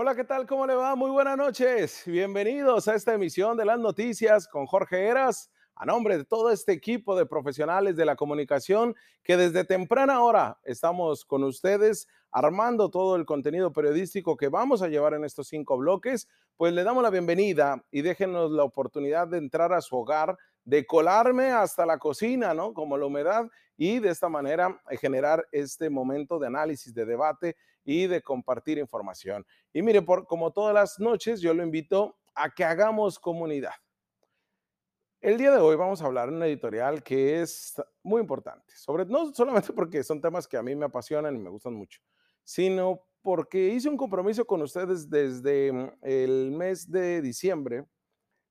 Hola, ¿qué tal? ¿Cómo le va? Muy buenas noches. Bienvenidos a esta emisión de las noticias con Jorge Eras, a nombre de todo este equipo de profesionales de la comunicación que desde temprana hora estamos con ustedes armando todo el contenido periodístico que vamos a llevar en estos cinco bloques. Pues le damos la bienvenida y déjenos la oportunidad de entrar a su hogar, de colarme hasta la cocina, ¿no? Como la humedad y de esta manera eh, generar este momento de análisis, de debate y de compartir información. Y mire, como todas las noches, yo lo invito a que hagamos comunidad. El día de hoy vamos a hablar en una editorial que es muy importante, sobre no solamente porque son temas que a mí me apasionan y me gustan mucho, sino porque hice un compromiso con ustedes desde mm, el mes de diciembre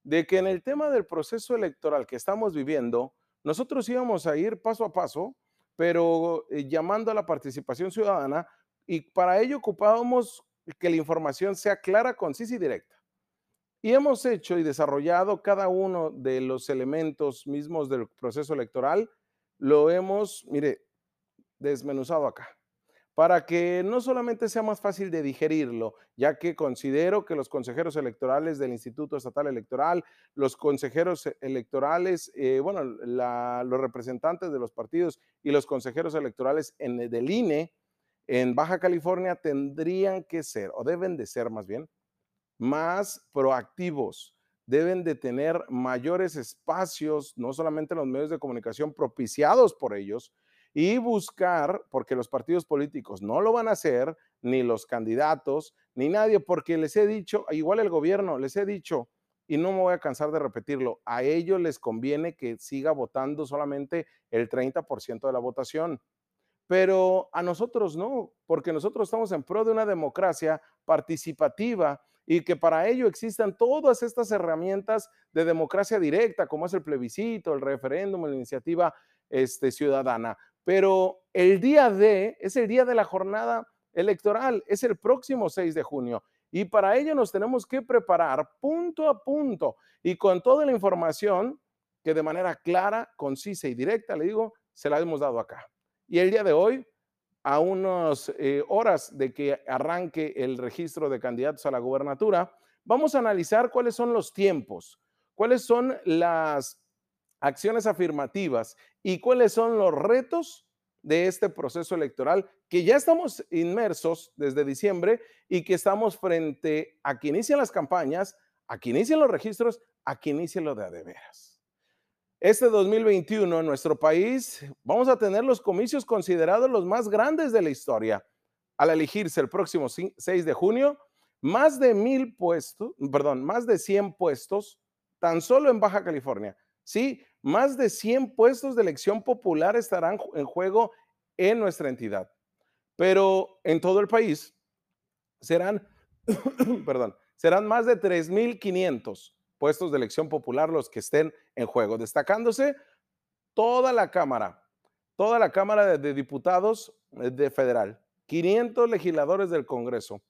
de que en el tema del proceso electoral que estamos viviendo, nosotros íbamos a ir paso a paso, pero eh, llamando a la participación ciudadana y para ello ocupábamos que la información sea clara, concisa y directa. Y hemos hecho y desarrollado cada uno de los elementos mismos del proceso electoral, lo hemos, mire, desmenuzado acá, para que no solamente sea más fácil de digerirlo, ya que considero que los consejeros electorales del Instituto Estatal Electoral, los consejeros electorales, eh, bueno, los representantes de los partidos y los consejeros electorales en, del INE, en Baja California tendrían que ser, o deben de ser más bien, más proactivos, deben de tener mayores espacios, no solamente en los medios de comunicación propiciados por ellos, y buscar, porque los partidos políticos no lo van a hacer, ni los candidatos, ni nadie, porque les he dicho, igual el gobierno, les he dicho, y no me voy a cansar de repetirlo, a ellos les conviene que siga votando solamente el 30% de la votación pero a nosotros no, porque nosotros estamos en pro de una democracia participativa y que para ello existan todas estas herramientas de democracia directa, como es el plebiscito, el referéndum, la iniciativa este, ciudadana. Pero el día de, es el día de la jornada electoral, es el próximo 6 de junio. Y para ello nos tenemos que preparar punto a punto y con toda la información que de manera clara, concisa y directa, le digo, se la hemos dado acá. Y el día de hoy, a unas eh, horas de que arranque el registro de candidatos a la gubernatura, vamos a analizar cuáles son los tiempos, cuáles son las acciones afirmativas y cuáles son los retos de este proceso electoral que ya estamos inmersos desde diciembre y que estamos frente a que inician las campañas, a que inician los registros, a que inician lo de adeveras. Este 2021 en nuestro país vamos a tener los comicios considerados los más grandes de la historia. Al elegirse el próximo 6 de junio, más de mil puestos, perdón, más de 100 puestos tan solo en Baja California. Sí, más de 100 puestos de elección popular estarán en juego en nuestra entidad. Pero en todo el país serán, perdón, serán más de 3.500 puestos de elección popular los que estén en juego, destacándose toda la Cámara, toda la Cámara de, Diputados eh, de Federal, 500 legisladores del Congreso,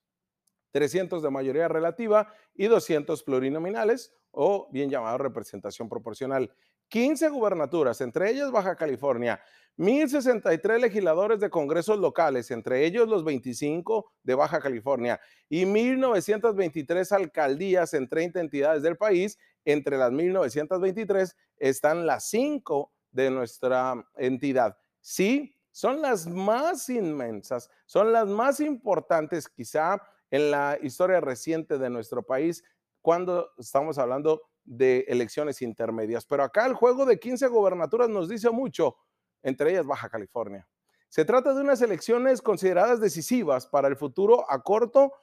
300 de mayoría relativa y 200 plurinominales o bien llamado representación proporcional. 15 gubernaturas, entre ellas Baja California, 1063 legisladores de congresos locales, entre ellos los 25 de Baja California, y 1923 alcaldías en 30 entidades del país. Entre las 1923 están las 5 de nuestra entidad. Sí, son las más inmensas, son las más importantes quizá en la historia reciente de nuestro país cuando estamos hablando de elecciones intermedias. Pero acá el juego de 15 gobernaturas nos dice mucho, entre ellas Baja California. Se trata de unas elecciones consideradas decisivas para el futuro a corto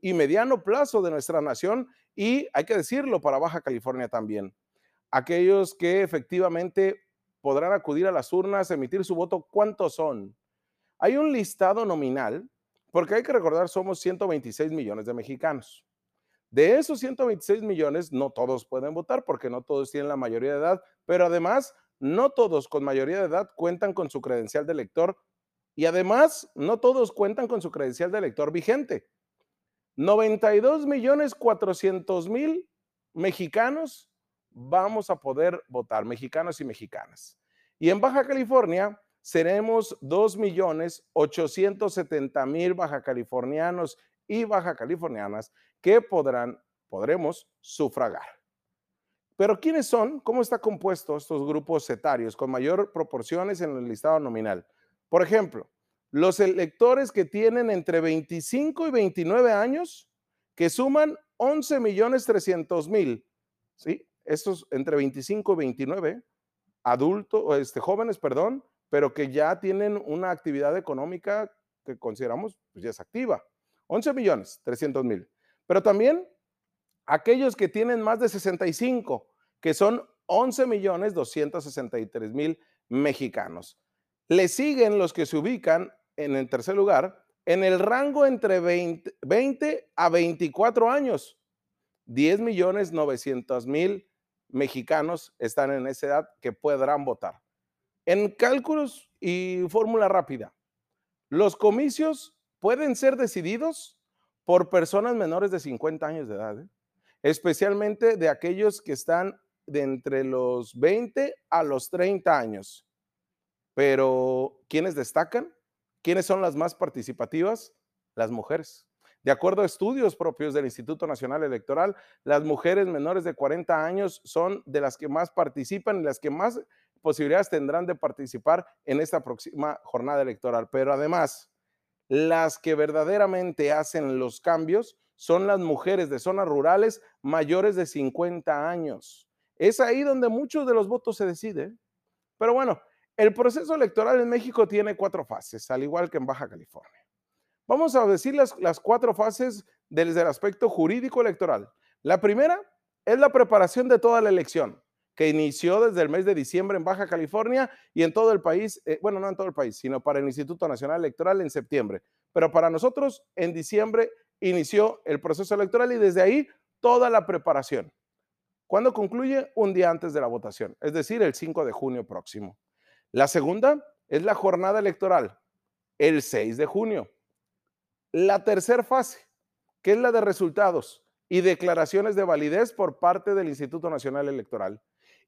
y mediano plazo de nuestra nación y, hay que decirlo, para Baja California también. Aquellos que efectivamente podrán acudir a las urnas, emitir su voto, ¿cuántos son? Hay un listado nominal, porque hay que recordar, somos 126 millones de mexicanos. De esos 126 millones, no todos pueden votar porque no todos tienen la mayoría de edad, pero además, no todos con mayoría de edad cuentan con su credencial de elector y además, no todos cuentan con su credencial de elector vigente. 92 millones 400 mil mexicanos vamos a poder votar, mexicanos y mexicanas. Y en Baja California seremos 2 millones 870 mil baja californianos y baja californianas que podrán, podremos sufragar. Pero ¿quiénes son? ¿Cómo está compuesto estos grupos etarios con mayor proporciones en el listado nominal? Por ejemplo, los electores que tienen entre 25 y 29 años, que suman 11 millones 300 mil, ¿sí? Estos entre 25 y 29, adultos, este, jóvenes, perdón, pero que ya tienen una actividad económica que consideramos pues ya es activa. 11 millones 300 mil. Pero también aquellos que tienen más de 65, que son 11 millones 263 mil mexicanos. Le siguen los que se ubican en el tercer lugar en el rango entre 20, 20 a 24 años. 10 millones 900 mil mexicanos están en esa edad que podrán votar. En cálculos y fórmula rápida, los comicios pueden ser decididos por personas menores de 50 años de edad, ¿eh? especialmente de aquellos que están de entre los 20 a los 30 años. Pero, ¿quiénes destacan? ¿Quiénes son las más participativas? Las mujeres. De acuerdo a estudios propios del Instituto Nacional Electoral, las mujeres menores de 40 años son de las que más participan y las que más posibilidades tendrán de participar en esta próxima jornada electoral. Pero además, las que verdaderamente hacen los cambios son las mujeres de zonas rurales mayores de 50 años. Es ahí donde muchos de los votos se deciden. Pero bueno, el proceso electoral en México tiene cuatro fases, al igual que en Baja California. Vamos a decir las, las cuatro fases desde el aspecto jurídico electoral. La primera es la preparación de toda la elección, que inició desde el mes de diciembre en Baja California y en todo el país, eh, bueno, no en todo el país, sino para el Instituto Nacional Electoral en septiembre. Pero para nosotros, en diciembre inició el proceso electoral y desde ahí toda la preparación. ¿Cuándo concluye? Un día antes de la votación, es decir, el 5 de junio próximo. La segunda es la jornada electoral, el 6 de junio. La tercera fase, que es la de resultados y declaraciones de validez por parte del Instituto Nacional Electoral.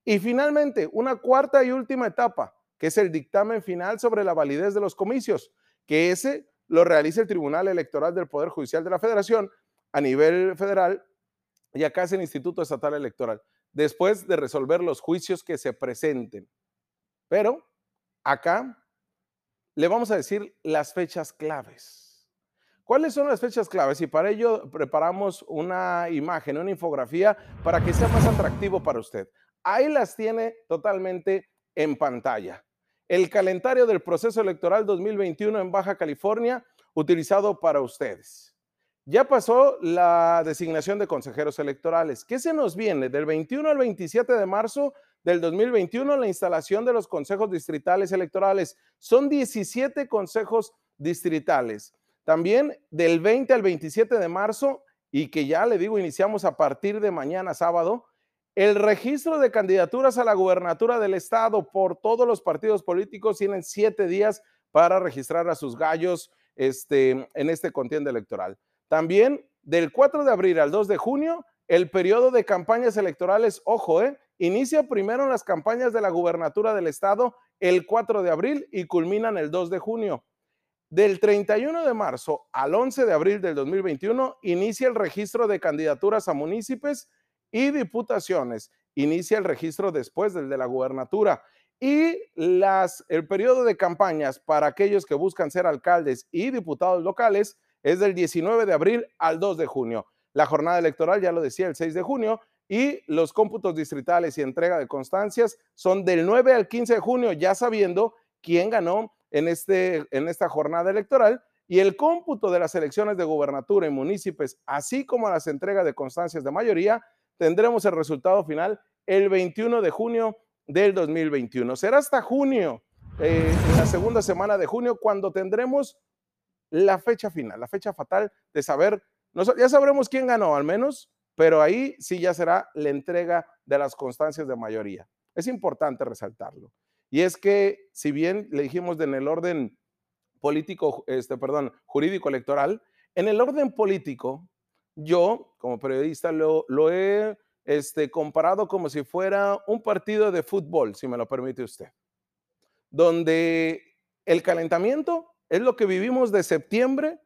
Y finalmente, una cuarta y última etapa, que es el dictamen final sobre la validez de los comicios, que ese lo realiza el Tribunal Electoral del Poder Judicial de la Federación a nivel federal y acá es el Instituto Estatal Electoral, después de resolver los juicios que se presenten. Pero acá le vamos a decir las fechas claves. ¿Cuáles son las fechas claves? Y para ello preparamos una imagen, una infografía para que sea más atractivo para usted. Ahí las tiene totalmente en pantalla. El calendario del proceso electoral 2021 en Baja California utilizado para ustedes. Ya pasó la designación de consejeros electorales. ¿Qué se nos viene? Del 21 al 27 de marzo del 2021, la instalación de los consejos distritales electorales. Son 17 consejos distritales. También del 20 al 27 de marzo, y que ya le digo, iniciamos a partir de mañana sábado, el registro de candidaturas a la gubernatura del estado por todos los partidos políticos tienen siete días para registrar a sus gallos este, en este contienda electoral. También del 4 de abril al 2 de junio, el periodo de campañas electorales, ojo, eh, inicia primero las campañas de la gubernatura del estado el 4 de abril y culminan el 2 de junio. Del 31 de marzo al 11 de abril del 2021 inicia el registro de candidaturas a municipios y diputaciones. Inicia el registro después del de la gubernatura. Y las, el periodo de campañas para aquellos que buscan ser alcaldes y diputados locales es del 19 de abril al 2 de junio. La jornada electoral, ya lo decía, el 6 de junio. Y los cómputos distritales y entrega de constancias son del 9 al 15 de junio, ya sabiendo quién ganó en, este, en esta jornada electoral y el cómputo de las elecciones de gobernatura y municipios, así como las entregas de constancias de mayoría, tendremos el resultado final el 21 de junio del 2021. Será hasta junio, eh, la segunda semana de junio, cuando tendremos la fecha final, la fecha fatal de saber, ya sabremos quién ganó al menos, pero ahí sí ya será la entrega de las constancias de mayoría. Es importante resaltarlo. Y es que, si bien le dijimos en el orden político, este, perdón, jurídico electoral, en el orden político, yo, como periodista, lo, lo he este, comparado como si fuera un partido de fútbol, si me lo permite usted, donde el calentamiento es lo que vivimos de septiembre,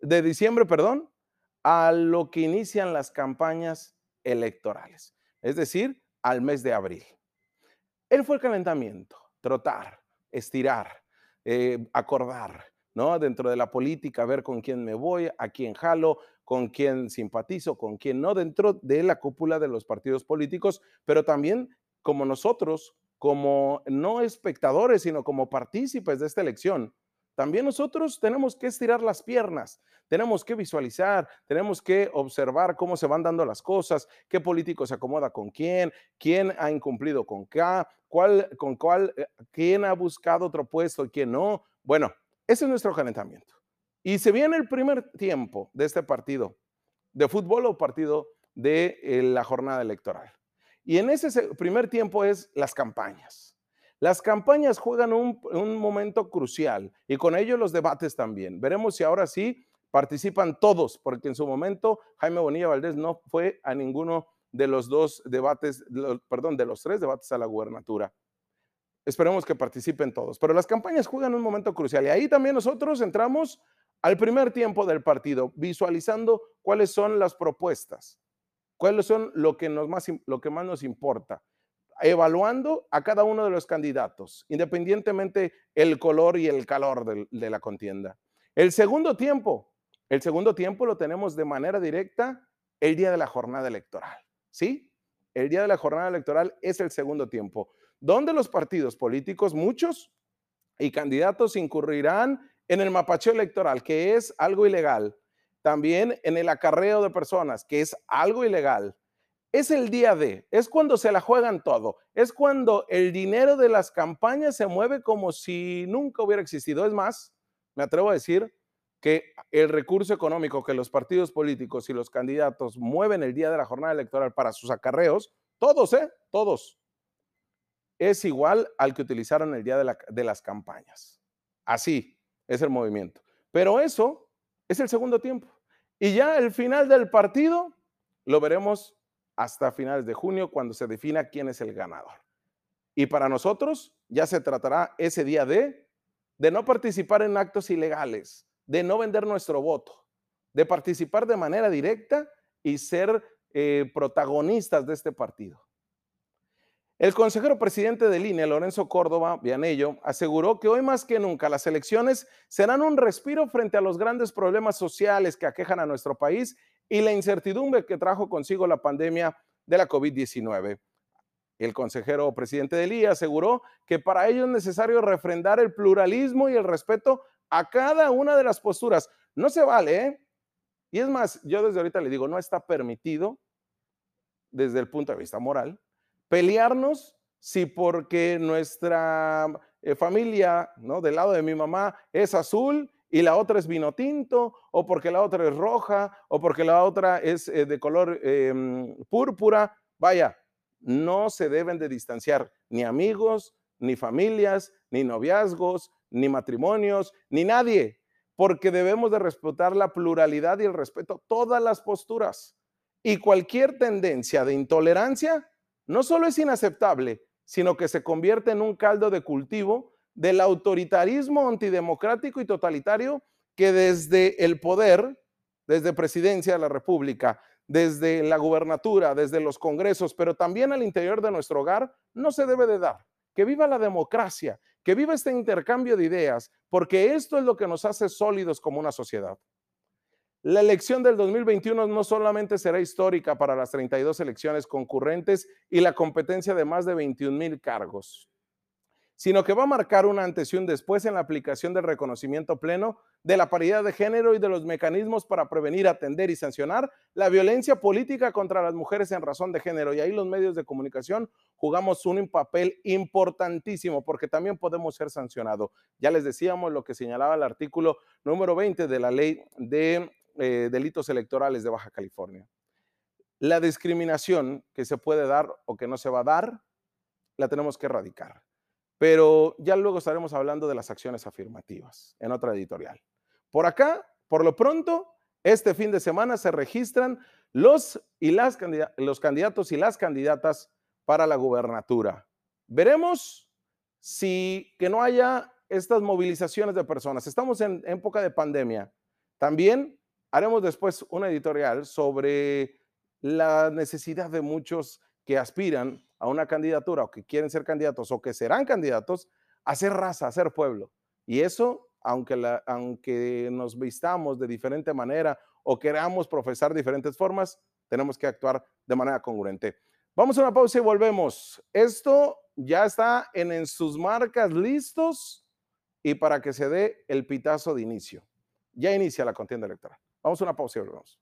de diciembre, perdón, a lo que inician las campañas electorales, es decir, al mes de abril. Él fue el calentamiento, trotar, estirar, eh, acordar, ¿no? Dentro de la política, ver con quién me voy, a quién jalo, con quién simpatizo, con quién no, dentro de la cúpula de los partidos políticos, pero también como nosotros, como no espectadores, sino como partícipes de esta elección, también nosotros tenemos que estirar las piernas, tenemos que visualizar, tenemos que observar cómo se van dando las cosas, qué político se acomoda con quién, quién ha incumplido con qué, con cuál, eh, quién ha buscado otro puesto y quién no. Bueno, ese es nuestro calentamiento. Y se viene el primer tiempo de este partido de fútbol o partido de eh, la jornada electoral. Y en ese primer tiempo es las campañas. Las campañas juegan un, un, momento crucial y con ello los debates también. Veremos si ahora sí participan todos, porque en su momento Jaime Bonilla Valdés no fue a ninguno de los dos debates, perdón, de los tres debates a la gubernatura. Esperemos que participen todos, pero las campañas juegan un momento crucial y ahí también nosotros entramos al primer tiempo del partido, visualizando cuáles son las propuestas, cuáles son lo que, nos más, lo que más nos importa, evaluando a cada uno de los candidatos, independientemente el color y el calor de, de la contienda. El segundo tiempo, el segundo tiempo lo tenemos de manera directa el día de la jornada electoral, ¿sí? El día de la jornada electoral es el segundo tiempo, donde los partidos políticos, muchos y candidatos incurrirán en el mapacheo electoral, que es algo ilegal, también en el acarreo de personas, que es algo ilegal. Es el día de, es cuando se la juegan todo, es cuando el dinero de las campañas se mueve como si nunca hubiera existido. Es más, me atrevo a decir que el recurso económico que los partidos políticos y los candidatos mueven el día de la jornada electoral para sus acarreos, todos, ¿eh? Todos, es igual al que utilizaron el día de, de las campañas. Así, es el movimiento. Pero eso es el segundo tiempo. Y ya el final del partido lo veremos hasta finales de junio cuando se defina quién es el ganador. Y para nosotros ya se tratará ese día de, de no participar en actos ilegales, de no vender nuestro voto, de participar de manera directa y ser eh, protagonistas de este partido. El consejero presidente del INE, Lorenzo Córdoba Vianello, aseguró que hoy más que nunca las elecciones serán un respiro frente a los grandes problemas sociales que aquejan a nuestro país y la incertidumbre que trajo consigo la pandemia de la COVID-19. El consejero presidente del INE aseguró que para ello es necesario refrendar el pluralismo y el respeto a cada una de las posturas. No se vale, ¿eh? Y es más, yo desde ahorita le digo, no está permitido desde el punto de vista moral pelearnos si porque nuestra eh, familia, ¿no? Del lado de mi mamá es azul y la otra es vino tinto, o porque la otra es roja, o porque la otra es eh, de color em, púrpura. Vaya, no se deben de distanciar ni amigos, ni familias, ni noviazgos, ni matrimonios, ni nadie, porque debemos de respetar la pluralidad y el respeto a todas las posturas. Y cualquier tendencia de intolerancia no solo es inaceptable, sino que se convierte en un caldo de cultivo del autoritarismo antidemocrático y totalitario que desde el poder, desde presidencia de la República, desde la gubernatura, desde los congresos, pero también al interior de nuestro hogar, no se debe de dar. Que viva la democracia, que viva este intercambio de ideas, porque esto es lo que nos hace sólidos como una sociedad. La elección del 2021 no solamente será histórica para las 32 elecciones concurrentes y la competencia de más de 21 mil cargos, sino que va a marcar un antes y un después en la aplicación del reconocimiento pleno de la paridad de género y de los mecanismos para prevenir, atender y sancionar la violencia política contra las mujeres en razón de género. Y ahí los medios de comunicación jugamos un papel importantísimo porque también podemos ser sancionados. Ya les decíamos lo que señalaba el artículo número 20 de la ley de eh, delitos electorales de Baja California. La discriminación que se puede dar o que no se va a dar, la tenemos que erradicar. Pero ya luego estaremos hablando de las acciones afirmativas en otra editorial. Por acá, por lo pronto, este fin de semana se registran los, y las, los candidatos y las candidatas para la gubernatura. Veremos si que no haya estas movilizaciones de personas. Estamos en época de pandemia. También haremos después una editorial sobre la necesidad de muchos que aspiran a una candidatura o que quieren ser candidatos o que serán candidatos a ser raza, a ser pueblo. Y eso, aunque, aunque nos vistamos de diferente manera o queramos profesar diferentes formas, tenemos que actuar de manera congruente. Vamos a una pausa y volvemos. Esto ya está en, en sus marcas listos y para que se dé el pitazo de inicio. Ya inicia la contienda electoral. Vamos a una pausa y.